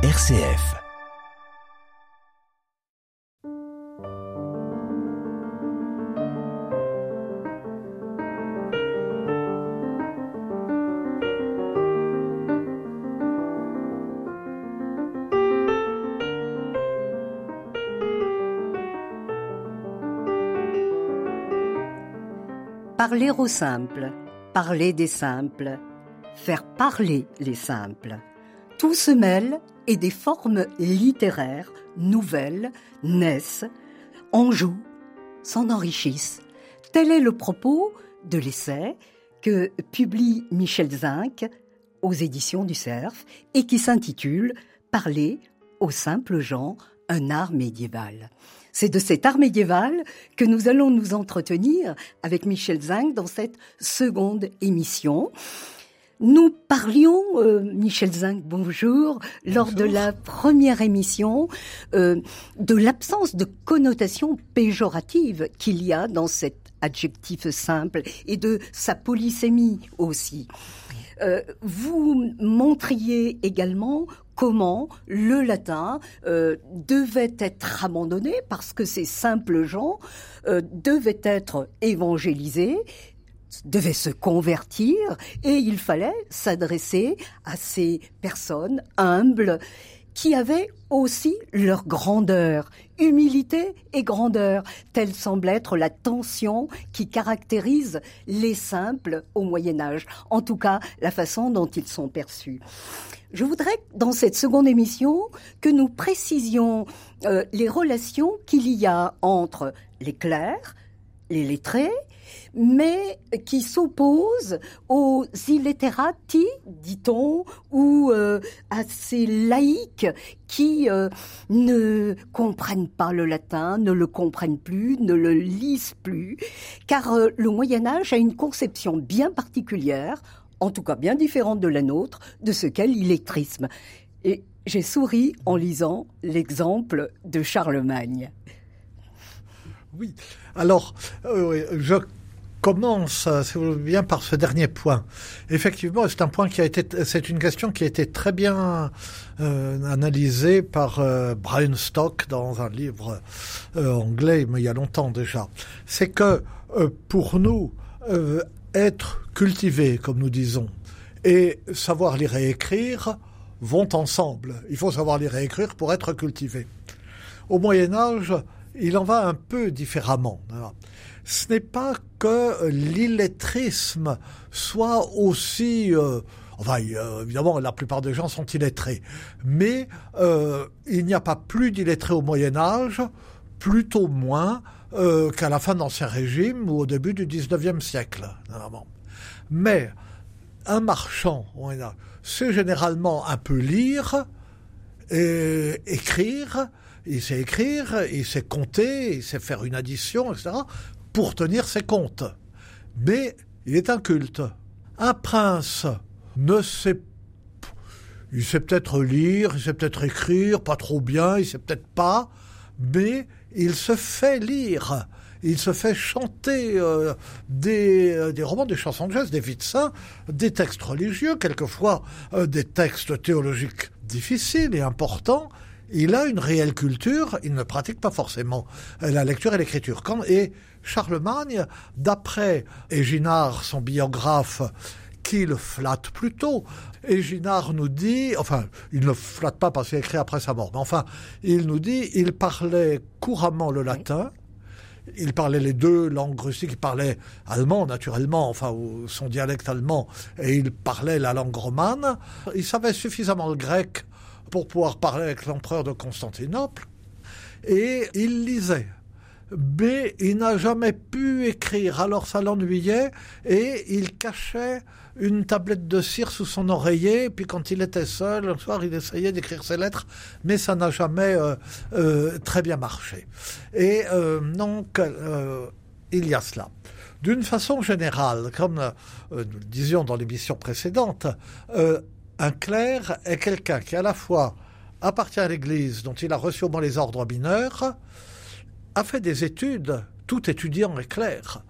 RCF. Parler aux simples, parler des simples, faire parler les simples. Tout se mêle et des formes littéraires nouvelles naissent, en jouent, s'en enrichissent. Tel est le propos de l'essai que publie Michel Zinc aux éditions du Cerf et qui s'intitule Parler aux simples gens, un art médiéval. C'est de cet art médiéval que nous allons nous entretenir avec Michel Zinc dans cette seconde émission. Nous parlions, euh, Michel Zinc, bonjour, lors de la première émission, euh, de l'absence de connotation péjorative qu'il y a dans cet adjectif simple et de sa polysémie aussi. Euh, vous montriez également comment le latin devait être abandonné parce que ces simples gens devaient être évangélisés devait se convertir et il fallait s'adresser à ces personnes humbles qui avaient aussi leur grandeur, humilité et grandeur. Telle semble être la tension qui caractérise les simples au Moyen Âge, en tout cas la façon dont ils sont perçus. Je voudrais, dans cette seconde émission, que nous précisions euh, les relations qu'il y a entre les clercs, les lettrés, mais qui s'oppose aux illiterati, dit-on, ou euh, à ces laïcs qui euh, ne comprennent pas le latin, ne le comprennent plus, ne le lisent plus, car euh, le Moyen Âge a une conception bien particulière, en tout cas bien différente de la nôtre, de ce qu'est l'illettrisme. Et j'ai souri en lisant l'exemple de Charlemagne. Oui, alors je commence, si vous voulez bien, par ce dernier point. Effectivement, c'est un point qui a été, c'est une question qui a été très bien euh, analysée par euh, Brian Stock dans un livre euh, anglais, mais il y a longtemps déjà. C'est que pour nous, être cultivé, comme nous disons, et savoir lire et écrire vont ensemble. Il faut savoir lire et écrire pour être cultivé. Au Moyen Âge, il en va un peu différemment ce n'est pas que l'illettrisme soit aussi... Euh, enfin, euh, évidemment, la plupart des gens sont illettrés. Mais euh, il n'y a pas plus d'illettrés au Moyen Âge, plutôt moins qu'à la fin de l'Ancien Régime ou au début du XIXe siècle. Mais un marchand, c'est généralement un peu lire, et écrire, il sait écrire, il sait compter, il sait faire une addition, etc pour tenir ses comptes. Mais il est un culte. Un prince ne sait il sait peut-être lire, il sait peut-être écrire, pas trop bien, il sait peut-être pas, mais il se fait lire. Il se fait chanter euh, des, euh, des, romans, des chansons de jazz, des vies des textes religieux, quelquefois euh, des textes théologiques difficiles et importants. Il a une réelle culture, il ne pratique pas forcément la lecture et l'écriture. Et Charlemagne, d'après Éginard, son biographe, qui le flatte plutôt. Éginard nous dit, enfin, il ne flatte pas parce qu'il écrit après sa mort, mais enfin, il nous dit, il parlait couramment le latin, il parlait les deux langues russiques, il parlait allemand naturellement, enfin son dialecte allemand, et il parlait la langue romane. Il savait suffisamment le grec pour pouvoir parler avec l'empereur de Constantinople, et il lisait. B, il n'a jamais pu écrire, alors ça l'ennuyait, et il cachait une tablette de cire sous son oreiller, puis quand il était seul, un soir, il essayait d'écrire ses lettres, mais ça n'a jamais euh, euh, très bien marché. Et euh, donc, il y a cela. D'une façon générale, comme nous le disions dans l'émission précédente, un clerc est quelqu'un qui à la fois appartient à l'Église, dont il a reçu au moins les ordres mineurs, a fait des études, tout étudiant est clair.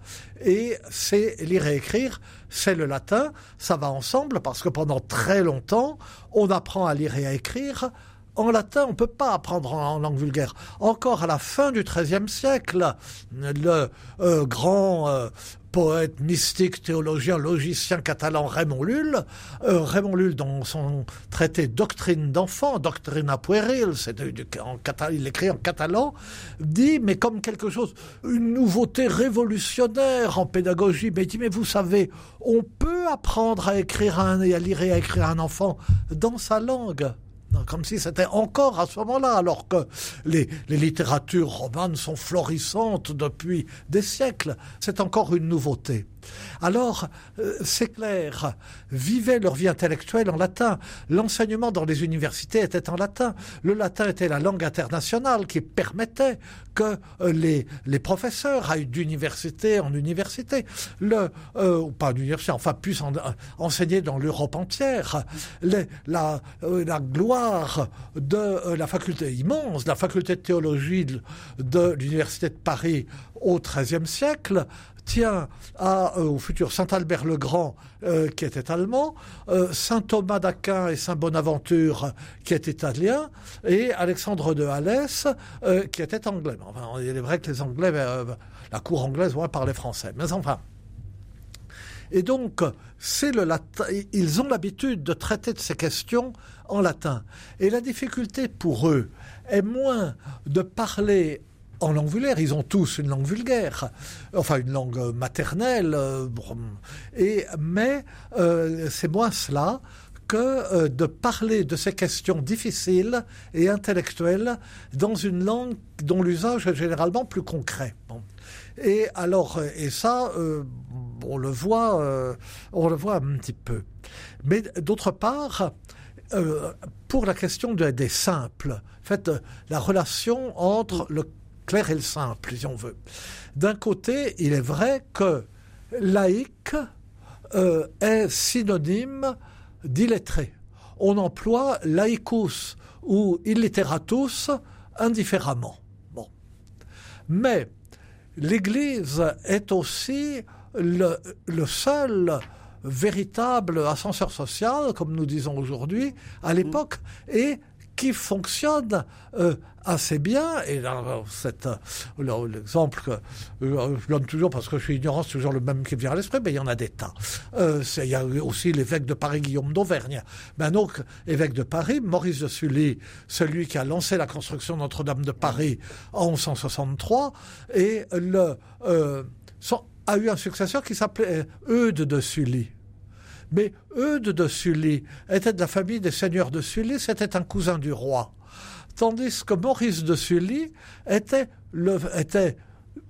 Et c'est lire et écrire, c'est le latin, ça va ensemble parce que pendant très longtemps, on apprend à lire et à écrire en latin, on peut pas apprendre en, langue vulgaire. Encore à la fin du XIIIe siècle, le euh, grand euh, poète, mystique, théologien, logicien catalan Raymond Lull, euh, Raymond Lull dans son traité Doctrine d'enfant, Doctrina pueril, en il écrit en catalan, dit mais comme quelque chose, une nouveauté révolutionnaire en pédagogie, mais il dit mais vous savez, on peut apprendre à écrire un, et à lire et à écrire un enfant dans sa langue comme si c'était encore à ce moment-là, alors que les, les, littératures romanes sont florissantes depuis des siècles. C'est encore une nouveauté. Alors, euh, c'est clair, vivaient leur vie intellectuelle en latin. L'enseignement dans les universités était en latin. Le latin était la langue internationale qui permettait que euh, les, les professeurs aillent d'université en université, le, euh, pas d'université, enfin puissent enseigner dans l'Europe entière. La gloire de la faculté immense, la faculté de théologie de l'Université de Paris au XIIIe siècle, tient euh, au futur Saint Albert le Grand, euh, qui était allemand, euh, Saint Thomas d'Aquin et Saint Bonaventure, qui est italien, et Alexandre de Halès, qui était anglais. Enfin, il est vrai que les Anglais, la cour anglaise, ouais, parlait français. Mais enfin. Et donc, c'est le latin. Ils ont l'habitude de traiter de ces questions en latin. Et la difficulté pour eux est moins de parler en langue vulgaire. Ils ont tous une langue vulgaire, enfin une langue maternelle. Euh, et mais euh, c'est moins cela que euh, de parler de ces questions difficiles et intellectuelles dans une langue dont l'usage est généralement plus concret. Et alors, et ça, on le voit, on le voit un petit peu. Mais d'autre part, pour la question des simples, en fait, la relation entre le clair et le simple, si on veut. D'un côté, il est vrai que laïque euh, est synonyme d'illettré. On emploie laicus ou illiteratus indifféremment. Mais l'Église est aussi le seul véritable ascenseur social, comme nous disons aujourd'hui, à l'époque, et qui fonctionne euh, assez bien. Et là, euh, l'exemple que euh, je donne toujours parce que je suis ignorant, c'est toujours le même qui vient à l'esprit, mais il y en a des tas. il y a aussi l'évêque de Paris, Guillaume d'Auvergne. Ben donc, évêque de Paris, Maurice de Sully, celui qui a lancé la construction Notre-Dame de Paris en 1163, et le, a eu un successeur qui s'appelait Eudes de Sully. Mais Eudes de Sully était de la famille des seigneurs de Sully, c'était un cousin du roi. Tandis que Maurice de Sully était était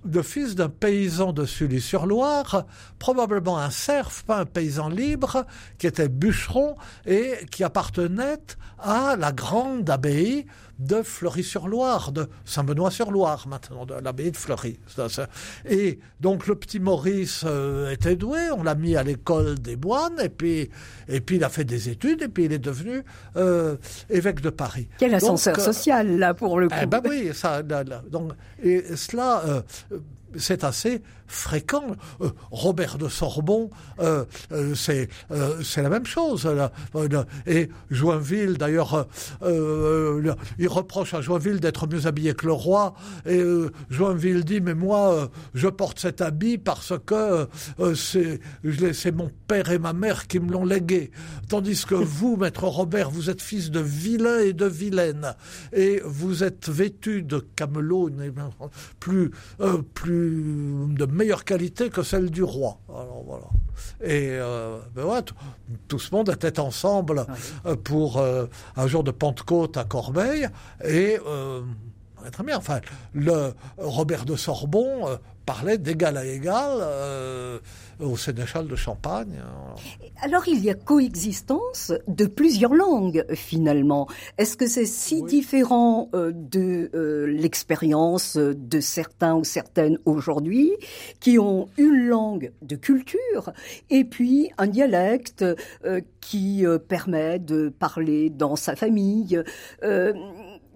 le fils d'un paysan de Sully-sur-Loire, probablement un serf, pas un paysan libre, qui était bûcheron et qui appartenait à la grande abbaye de Fleury-sur-Loire, de Saint-Benoît-sur-Loire maintenant, de l'abbaye de Fleury. Et donc le petit Maurice euh, était doué, on l'a mis à l'école des moines, et puis, et puis il a fait des études, et puis il est devenu euh, évêque de Paris. Quel ascenseur euh, social, là, pour le eh coup. ben oui, ça, donc, et cela, assez fréquent. Euh, Robert de Sorbon, euh, euh, c'est la même chose. et Joinville, d'ailleurs, il reproche à Joinville d'être mieux habillé que le roi. Et Joinville dit mais moi, je porte cet habit parce que c'est mon père et ma mère qui me l'ont légué. Tandis que vous, maître Robert, vous êtes fils de vilain et de vilaine, et vous êtes vêtu de camelot, plus plus de meilleure qualité que celle du roi. Alors voilà. Et euh, ben ouais, tout ce monde était ensemble euh, pour euh, un jour de Pentecôte à Corbeil et très bien. Enfin, le Robert de Sorbon parlait d'égal à égal euh, au sénéchal de Champagne. Alors il y a coexistence de plusieurs langues finalement. Est-ce que c'est si différent euh, de euh, l'expérience de certains ou certaines aujourd'hui qui ont une langue de culture et puis un dialecte qui permet de parler dans sa famille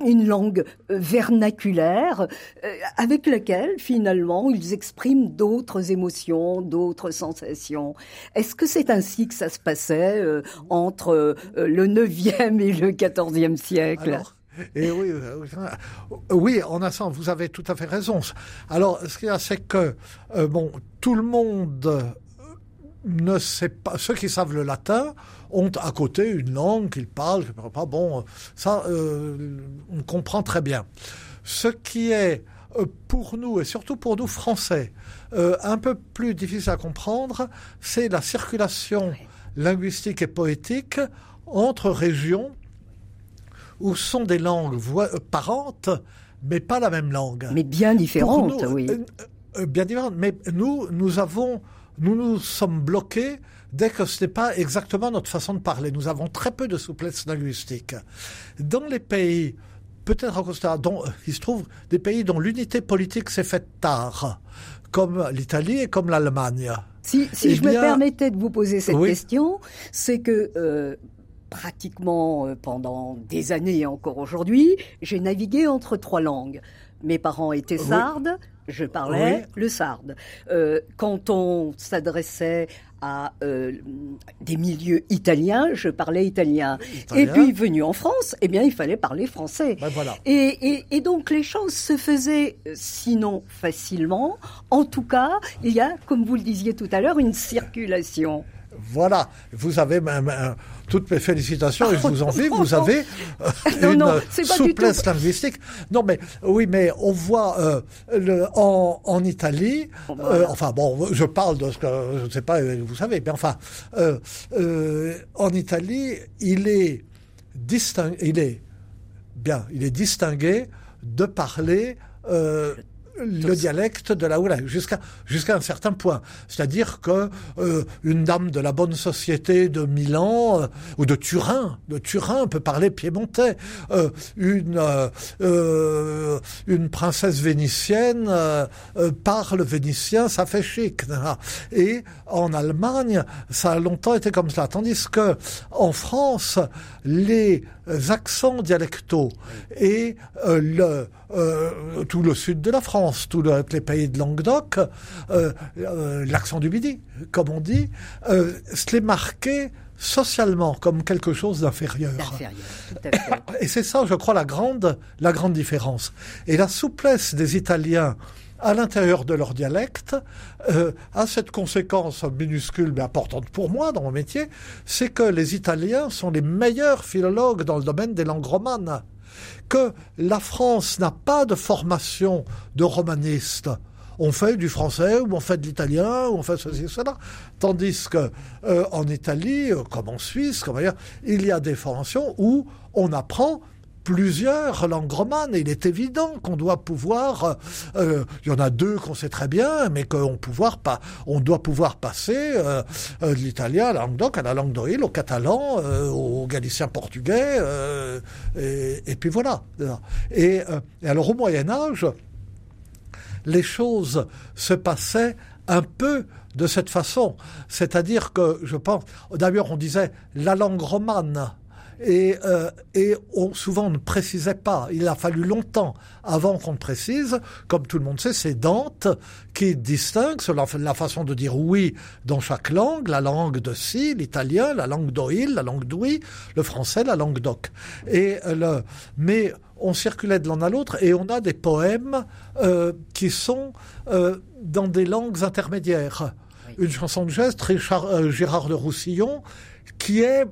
une langue euh, vernaculaire euh, avec laquelle finalement ils expriment d'autres émotions, d'autres sensations. Est-ce que c'est ainsi que ça se passait euh, entre le 9e et le 14e siècle? Et oui, oui, en un sens, vous avez tout à fait raison. Alors, ce qu'il y a, c'est que bon, tout le monde ne sait pas. Ceux qui savent le latin ont à côté une langue qu'ils parlent. Pas bon, ça, on comprend très bien. Ce qui est pour nous et surtout pour nous Français un peu plus difficile à comprendre, c'est la circulation linguistique et poétique entre régions où sont des langues euh, parentes, mais pas la même langue. Mais bien différentes, oui. Euh, euh, bien différentes. Mais nous, nous avons, nous nous sommes bloqués dès que ce n'est pas exactement notre façon de parler. Nous avons très peu de souplesse linguistique. Dans les pays, peut-être en Costa, dont il se trouve des pays dont l'unité politique s'est faite tard, comme l'Italie et comme l'Allemagne. Si, si eh je me permettais de vous poser cette question, c'est que pratiquement euh, pendant des années et encore aujourd'hui, j'ai navigué entre trois langues. Mes parents étaient sardes, je parlais le sarde. Euh, quand on s'adressait à euh, des milieux italiens, je parlais italien. Et puis venu en France, eh bien il fallait parler français. Ben voilà. et, et, donc les choses se faisaient, sinon facilement. En tout cas, il y a, comme vous le disiez tout à l'heure, une circulation. Voilà, vous avez même toutes mes félicitations et je vous envie. Vous avez euh, une souplesse linguistique. Non, mais oui, mais on voit euh, le, en, en Italie. Euh, enfin bon, je parle de ce que je ne sais pas. Vous savez, mais enfin, en Italie, il est distingué. Il est bien. Il est distingué de parler le dialecte de la Oula jusqu'à jusqu'à un certain point. C'est-à-dire que euh, une dame de la bonne société de Milan euh, ou de Turin, de Turin peut parler piémontais. Euh, une une princesse vénitienne parle vénitien, ça fait chic. Et en Allemagne, ça a longtemps été comme ça. Tandis que en France, les accents dialectaux et le euh, tout le sud de la France, tous les pays de Languedoc, euh, euh, l'accent du Midi, comme on dit, se les marquait socialement comme quelque chose d'inférieur. Et c'est ça, je crois, la grande, la grande différence. Et la souplesse des Italiens à l'intérieur de leur dialecte a cette conséquence minuscule mais importante pour moi dans mon métier, c'est que les Italiens sont les meilleurs philologues dans le domaine des langues romanes que la France n'a pas de formation de romaniste. On fait du français ou on fait de l'italien ou on fait ceci cela. Tandis que euh, en Italie, euh, comme en Suisse, comme ailleurs, il y a des formations où on apprend plusieurs langues romanes. il est évident qu'on doit pouvoir, euh, euh, il y en a deux qu'on sait très bien, mais qu'on pouvoir pas, on doit pouvoir passer euh, de l'italien à la langue d'oc, à la langue d'oïl, au catalan, au galicien portugais, et, puis voilà. Et, et alors au Moyen Âge, les choses se passaient un peu de cette façon. C'est-à-dire que, je pense, d'ailleurs on disait la langue romane et, euh, et on, souvent on ne précisait pas. Il a fallu longtemps avant qu'on précise. Comme tout le monde sait, c'est Dante qui distingue la, la façon de dire oui dans chaque langue, la langue de si, l'italien, la langue d'oïl, la langue d'ouï, le français, la langue d'oc. Et euh, le, mais on circulait de l'un à l'autre et on a des poèmes euh, qui sont euh, dans des langues intermédiaires. Une chanson de geste, Richard, Gérard de Roussillon, qui est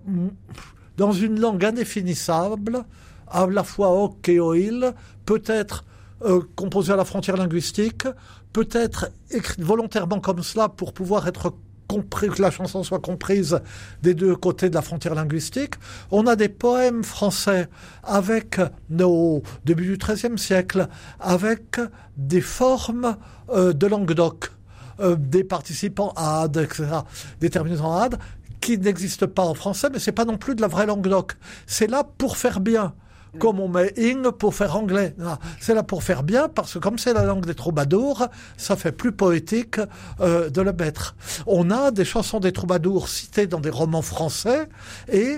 dans une langue indéfinissable, à la fois hoc et oil, peut-être euh, composée à la frontière linguistique, peut-être écrite volontairement comme cela pour pouvoir être compris, que la chanson soit comprise des deux côtés de la frontière linguistique. On a des poèmes français avec, au début du XIIIe siècle, avec des formes euh, de langue d'oc. Euh, des participants ad, etc., des terminaisons ad, qui n'existe pas en français, mais c'est pas non plus de la vraie langue doc. C'est là pour faire bien. Comme on met ing pour faire anglais. C'est là pour faire bien parce que comme c'est la langue des troubadours, ça fait plus poétique euh, de le mettre. On a des chansons des troubadours citées dans des romans français et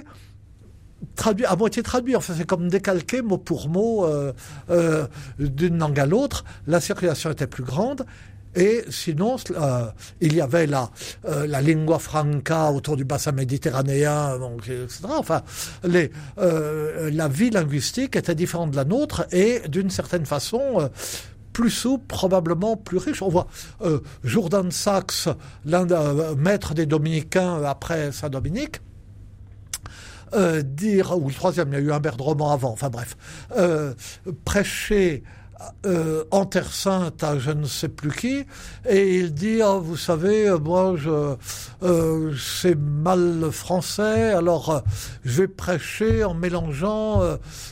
traduit à moitié traduit. Enfin, c'est comme décalqué mot pour mot euh, euh, d'une langue à l'autre. La circulation était plus grande Et sinon, euh, il y avait la, euh, la lingua franca autour du bassin méditerranéen, donc, etc. Enfin, euh, la vie linguistique était différente de la nôtre et d'une certaine façon plus souple, probablement plus riche. On voit Jourdan l'un des maîtres des dominicains après Saint-Dominique, dire, ou le troisième, il y a eu un Roman avant, enfin bref, prêcher euh, en Terre Sainte à je ne sais plus qui, et il dit oh, vous savez, euh, moi je euh, c'est mal français, alors je vais prêcher en mélangeant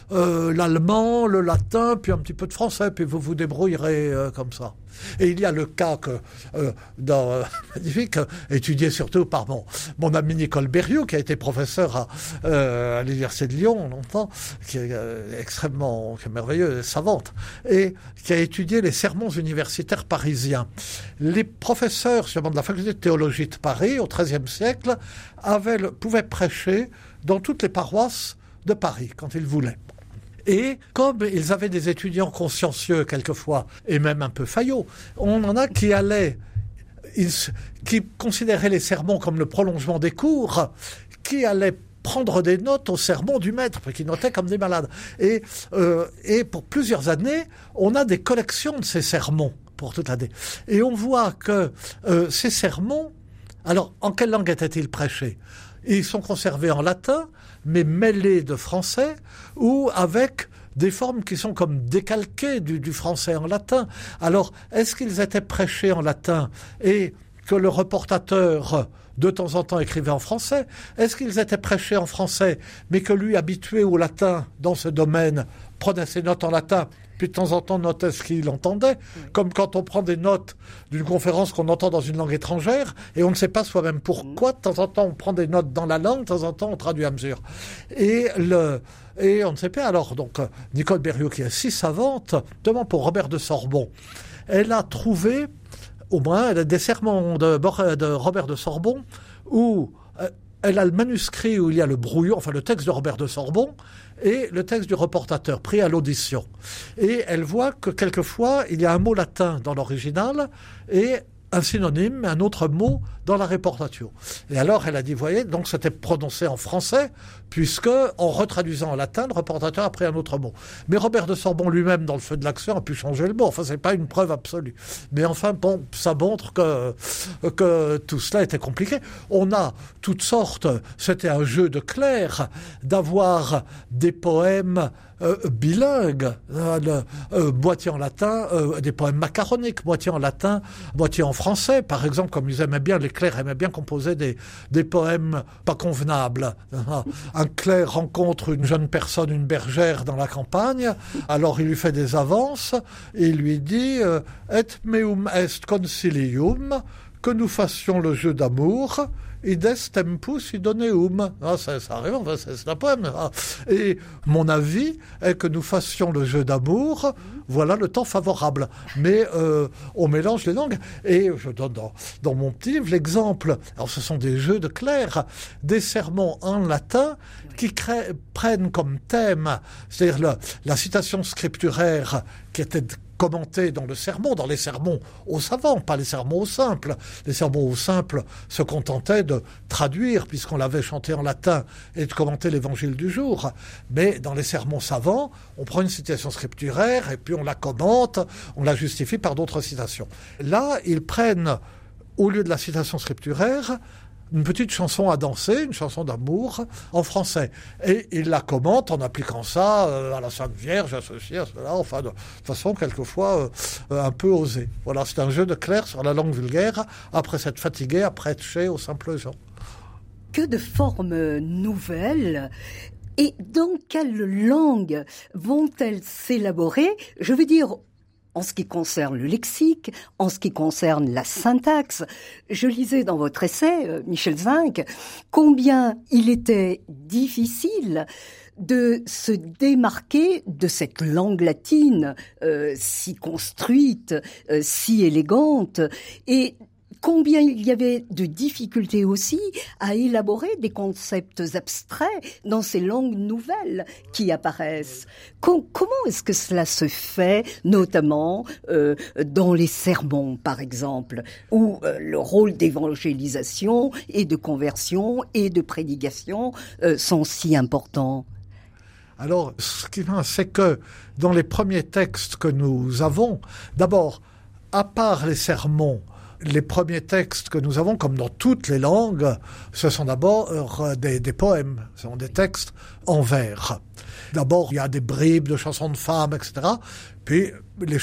l'allemand, le latin, puis un petit peu de français, puis vous vous débrouillerez comme ça. Et il y a le cas que, euh, euh, Magnifique, étudié surtout par mon, ami Nicole Berriot, qui a été professeur à, euh, l'Université de Lyon longtemps, qui est euh, extrêmement qui merveilleuse, savante, et qui a étudié les sermons universitaires parisiens. Les professeurs, justement, de la faculté de théologie de Paris, au XIIIe siècle, pouvaient prêcher dans toutes les paroisses de Paris, quand ils voulaient. Et comme ils avaient des étudiants consciencieux quelquefois, et même un peu faillots, on en a qui allaient, qui considéraient les sermons comme le prolongement des cours, qui allaient prendre des notes au sermon du maître, qu'ils notaient comme des malades. Et, euh, pour plusieurs années, on a des collections de ces sermons pour toute l'année. Et on voit que euh, ces sermons, alors en quelle langue étaient-ils prêchés? Ils sont conservés en latin, mais mêlés de français ou avec des formes qui sont comme décalquées du, français en latin. Alors, est-ce qu'ils étaient prêchés en latin et que le reportateur de temps en temps écrivait en français Est-ce qu'ils étaient prêchés en français, mais que lui, habitué au latin dans ce domaine, prenait ses notes en latin puis de temps en temps notait ce qu'il entendait, comme quand on prend des notes d'une conférence qu'on entend dans une langue étrangère, et on ne sait pas soi-même pourquoi, de temps en temps on prend des notes dans la langue, de temps en temps on traduit à mesure. Et le, et on ne sait pas. Alors, donc, Nicole Berriot, qui est si savante, notamment pour Robert de Sorbon, elle a trouvé, au moins, elle a des sermons de, de Robert de Sorbon, où euh, elle a le manuscrit où il y a le brouillon, enfin le texte de Robert de Sorbon, et le texte du reportateur pris à l'audition. Et elle voit que quelquefois, il y a un mot latin dans l'original, et un synonyme, un autre mot dans la reportatio. Et alors elle a dit, voyez, donc c'était prononcé en français, puisque en retraduisant en latin, le reportateur a pris un autre mot. Mais Robert de Sorbon lui-même, dans le feu de l'action, a pu changer le mot. Enfin, c'est pas une preuve absolue. Mais enfin, bon, ça montre que, que tout cela était compliqué. On a toutes sortes, c'était un jeu de clair, d'avoir des poèmes euh, bilingues, euh, euh, moitié en latin, euh, des poèmes macaroniques, moitié en latin, moitié en français. Par exemple, comme ils aimaient bien, les clercs aimaient bien composer des, des poèmes pas convenables. Un clerc rencontre une jeune personne, une bergère dans la campagne, alors il lui fait des avances, et il lui dit Et meum est concilium, que nous fassions le jeu d'amour, ides tempus idoneum. Ah, ça, arrive, enfin, c'est un poème. Ah. Et mon avis est que nous fassions le jeu d'amour, voilà le temps favorable. Mais euh, on mélange les langues. Et je donne dans, mon petit livre l'exemple. Alors, ce sont des jeux de clair, des sermons en latin qui prennent comme thème, c'est-à-dire la, la citation scripturaire qui était commenté dans le sermon, dans les sermons aux savants, pas les sermons aux simples. Les sermons aux simples se contentaient de traduire, puisqu'on l'avait chanté en latin, et de commenter l'évangile du jour. Mais dans les sermons savants, on prend une citation scripturaire, et puis on la commente, on la justifie par d'autres citations. Là, ils prennent, au lieu de la citation scripturaire, une petite chanson à danser, une chanson d'amour en français. Et il la commente en appliquant ça euh, à la Sainte Vierge, associée à cela, enfin de, façon quelquefois euh, un peu osée. Voilà, c'est un jeu de clair sur la langue vulgaire, après s'être fatigué à prêcher aux simples gens. Que de formes nouvelles et dans quelle langue vont-elles s'élaborer? Je veux dire, en ce qui concerne le lexique, en ce qui concerne la syntaxe. Je lisais dans votre essai, euh, Michel Zinc, combien il était difficile de se démarquer de cette langue latine euh, si construite, euh, si élégante, et combien il y avait de difficultés aussi à élaborer des concepts abstraits dans ces langues nouvelles qui apparaissent. comment est-ce que cela se fait, notamment euh, dans les sermons, par exemple, où euh, le rôle d'évangélisation et de conversion et de prédication euh, sont si importants? Alors, ce qui c'est que dans les premiers textes que nous avons, d'abord, à part les sermons, les premiers textes que nous avons, comme dans toutes les langues, ce sont d'abord euh, des, poèmes, ce sont des textes en vers. D'abord, il y a des bribes de chansons de femmes, etc. Puis les,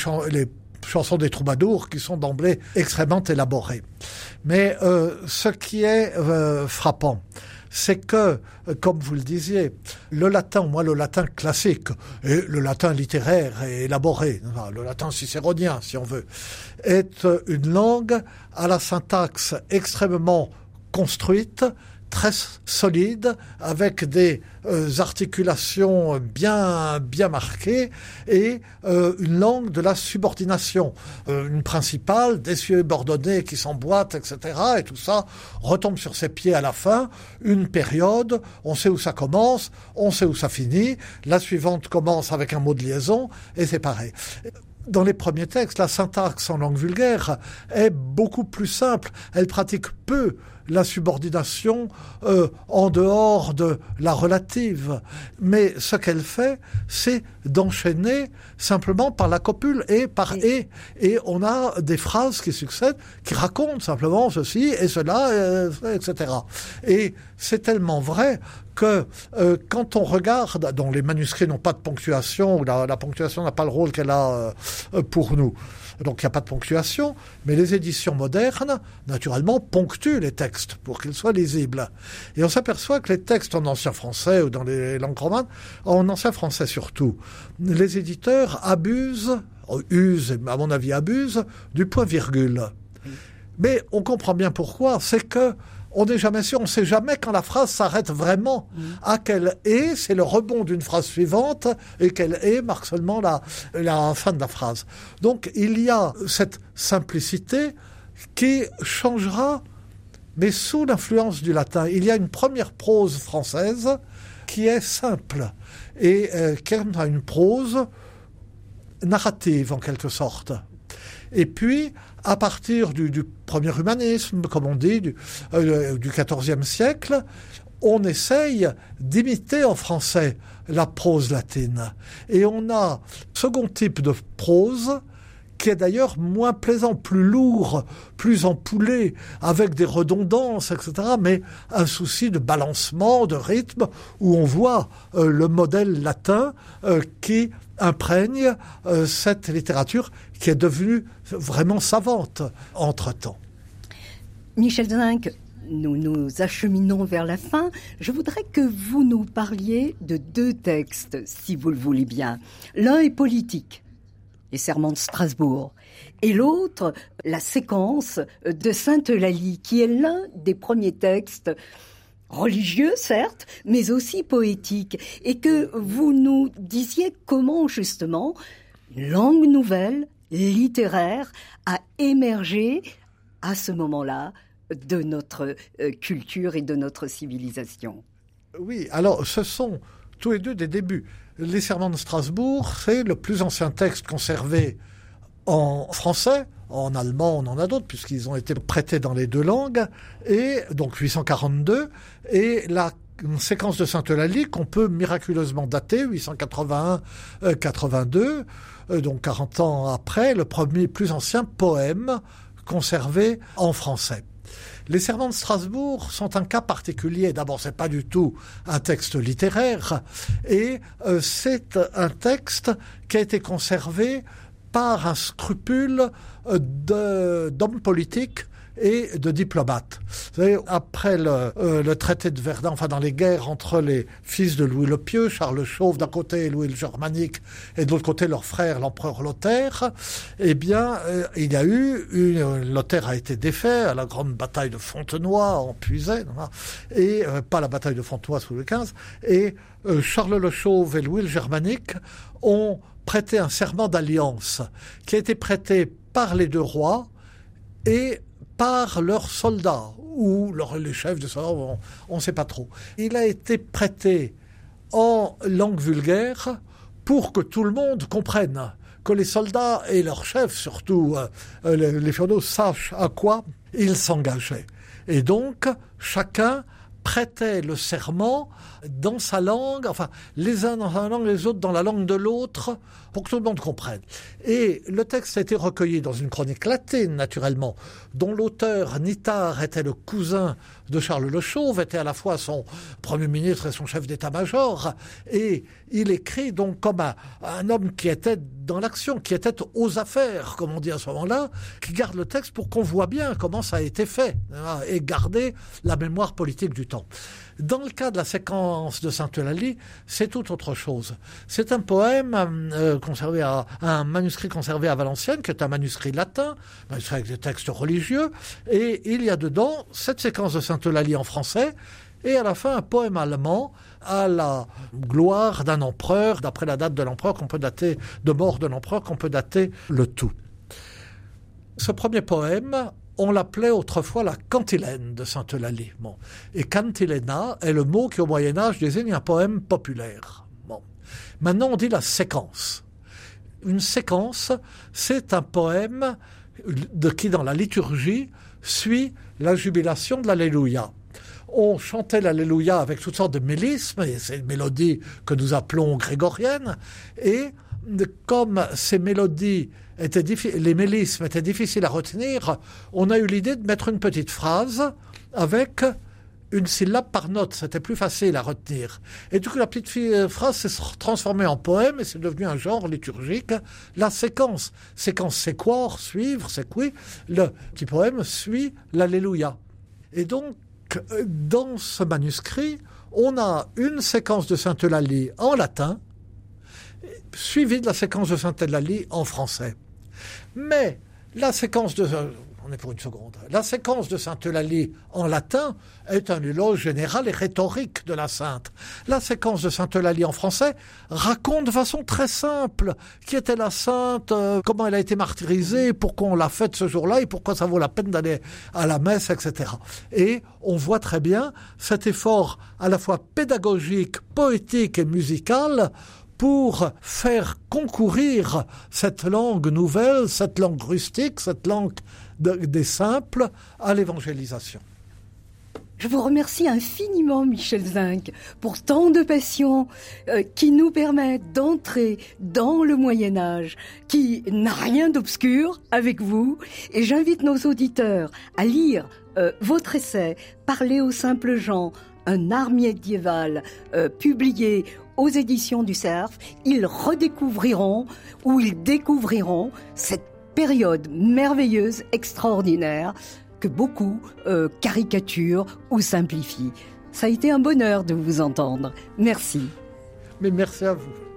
chansons des troubadours qui sont d'emblée extrêmement élaborées. Mais euh, ce qui est euh, frappant, c'est que, comme vous le disiez, le latin, moi le latin classique, et le latin littéraire et élaboré, le latin cicéronien si on veut, est une langue à la syntaxe extrêmement construite, très solide, avec des euh, articulations bien bien marquées et euh, une langue de la subordination, euh, une principale, des cieux bordonnés qui s'emboîtent, etc. Et tout ça retombe sur ses pieds à la fin. Une période, on sait où ça commence, on sait où ça finit. La suivante commence avec un mot de liaison et c'est pareil dans les premiers textes, la syntaxe en langue vulgaire est beaucoup plus simple. Elle pratique peu la subordination euh, en dehors de la relative. Mais ce qu'elle fait, c'est d'enchaîner simplement par la copule et par et. Et on a des phrases qui succèdent, qui racontent simplement ceci et cela, euh, etc. Et c'est tellement vrai que euh, quand on regarde, dont les manuscrits n'ont pas de ponctuation, ou la, la ponctuation n'a pas le rôle qu'elle a pour nous, donc il n'y a pas de ponctuation, mais les éditions modernes, naturellement, ponctuent les textes pour qu'ils soient lisibles. Et on s'aperçoit que les textes en ancien français ou dans les langues romanes, en ancien français surtout, les éditeurs abusent, usent, à mon avis abusent, du point-virgule. Mais on comprend bien pourquoi, c'est que on n'est jamais sûr, on ne sait jamais quand la phrase s'arrête vraiment. Mm. À quelle est, c'est le rebond d'une phrase suivante, et quelle est marque seulement la, la fin de la phrase. Donc il y a cette simplicité qui changera, mais sous l'influence du latin. Il y a une première prose française qui est simple et euh, qui a une prose narrative en quelque sorte. Et puis, à partir du, premier humanisme, comme on dit, du, euh, XIVe siècle, on essaye d'imiter en français la prose latine. Et on a second type de prose qui est d'ailleurs moins plaisant, plus lourd, plus empoulé, avec des redondances, etc., mais un souci de balancement, de rythme, où on voit euh, le modèle latin euh, qui imprègne euh, cette littérature qui est devenue vraiment savante entre-temps. Michel Zinc, nous nous acheminons vers la fin. Je voudrais que vous nous parliez de deux textes, si vous le voulez bien. L'un est politique, les serments de Strasbourg, et l'autre, la séquence de Sainte-Eulalie, qui est l'un des premiers textes religieux, certes, mais aussi poétique, et que vous nous disiez comment justement une langue nouvelle, littéraire, a émergé à ce moment-là de notre euh, culture et de notre civilisation. Oui, alors ce sont tous les deux des débuts. Les Serments de Strasbourg, c'est le plus ancien texte conservé en français, en allemand, on en a d'autres, puisqu'ils ont été prêtés dans les deux langues, et donc 842, et la séquence de Sainte-Eulalie qu'on peut miraculeusement dater, 881-82, euh, donc 40 ans après, le premier plus ancien poème conservé en français. Les Serments de Strasbourg sont un cas particulier. D'abord, c'est pas du tout un texte littéraire, et euh, c'est un texte qui a été conservé par un scrupule euh, d'hommes politiques et de diplomates. Vous savez, après le, euh, le, traité de Verdun, enfin dans les guerres entre les fils de Louis le Pieux, Charles le Chauve d'un côté et Louis le Germanique, et de l'autre côté leur frère, l'empereur Lothaire, eh bien, euh, il y a eu, une, Lothaire a été défait à la grande bataille de Fontenoy en Puisaye, et pas la bataille de Fontenoy sous le XV, et Charles le Chauve et Louis le Germanique ont prêté un serment d'alliance qui a été prêté par les deux rois et par leurs soldats ou les chefs de soldats, on ne sait pas trop. Il a été prêté en langue vulgaire pour que tout le monde comprenne, que les soldats et leurs chefs, surtout euh, les, les féodaux, sachent à quoi ils s'engageaient. Et donc, chacun prêtait le serment dans sa langue, enfin, les uns dans sa langue, les autres dans la langue de l'autre, pour que tout le monde comprenne. Et le texte a été recueilli dans une chronique latine, naturellement, dont l'auteur, Nitar, était le cousin de Charles le Chauve, était à la fois son premier ministre et son chef d'état-major, et il écrit donc comme un, un homme qui était dans l'action, qui était aux affaires, comme on dit à ce moment-là, qui garde le texte pour qu'on voit bien comment ça a été fait, hein, et garder la mémoire politique du temps. Dans le cas de la séquence de Sainte-Eulalie, c'est tout autre chose. C'est un poème euh, conservé à, un manuscrit conservé à Valenciennes, qui est un manuscrit latin, manuscrit avec des textes religieux, et il y a dedans cette séquence de Sainte-Eulalie en français, et à la fin un poème allemand à la gloire d'un empereur, d'après la date de l'empereur qu'on peut dater, de mort de l'empereur qu'on peut dater le tout. Ce premier poème on l'appelait autrefois la cantilène de Sainte-Eulalie. Bon. Et cantilena est le mot qui, au Moyen-Âge, désigne un poème populaire. Bon. Maintenant, on dit la séquence. Une séquence, c'est un poème de qui, dans la liturgie, suit la jubilation de l'Alléluia. On chantait l'Alléluia avec toutes sortes de mélismes, et c'est une mélodie que nous appelons grégorienne, et comme ces mélodies les mélismes étaient difficiles à retenir, on a eu l'idée de mettre une petite phrase avec une syllabe par note, c'était plus facile à retenir. Et du coup, la petite euh, phrase s'est transformée en poème et c'est devenu un genre liturgique. La séquence, séquence c'est quoi, suivre, c'est quoi, le petit poème suit l'Alléluia. Et donc, dans ce manuscrit, on a une séquence de Sainte-Eulalie en latin, suivie de la séquence de Sainte-Eulalie en français. Mais la séquence de on est pour une seconde. La séquence de Sainte Eulalie en latin est un éloge général et rhétorique de la sainte. La séquence de Sainte Eulalie en français raconte de façon très simple qui était la sainte, euh, comment elle a été martyrisée, pourquoi on l'a faite ce jour-là et pourquoi ça vaut la peine d'aller à la messe, etc. Et on voit très bien cet effort à la fois pédagogique, poétique et musical pour faire concourir cette langue nouvelle, cette langue rustique, cette langue des simples à l'évangélisation. Je vous remercie infiniment, Michel Zinc, pour tant de passion euh, qui nous permet d'entrer dans le Moyen Âge, qui n'a rien d'obscur avec vous. Et j'invite nos auditeurs à lire euh, votre essai Parler aux simples gens, un art médiéval euh, publié aux éditions du Cerf, ils redécouvriront ou ils découvriront cette période merveilleuse, extraordinaire, que beaucoup euh, caricaturent ou simplifient. Ça a été un bonheur de vous entendre. Merci. Mais merci à vous.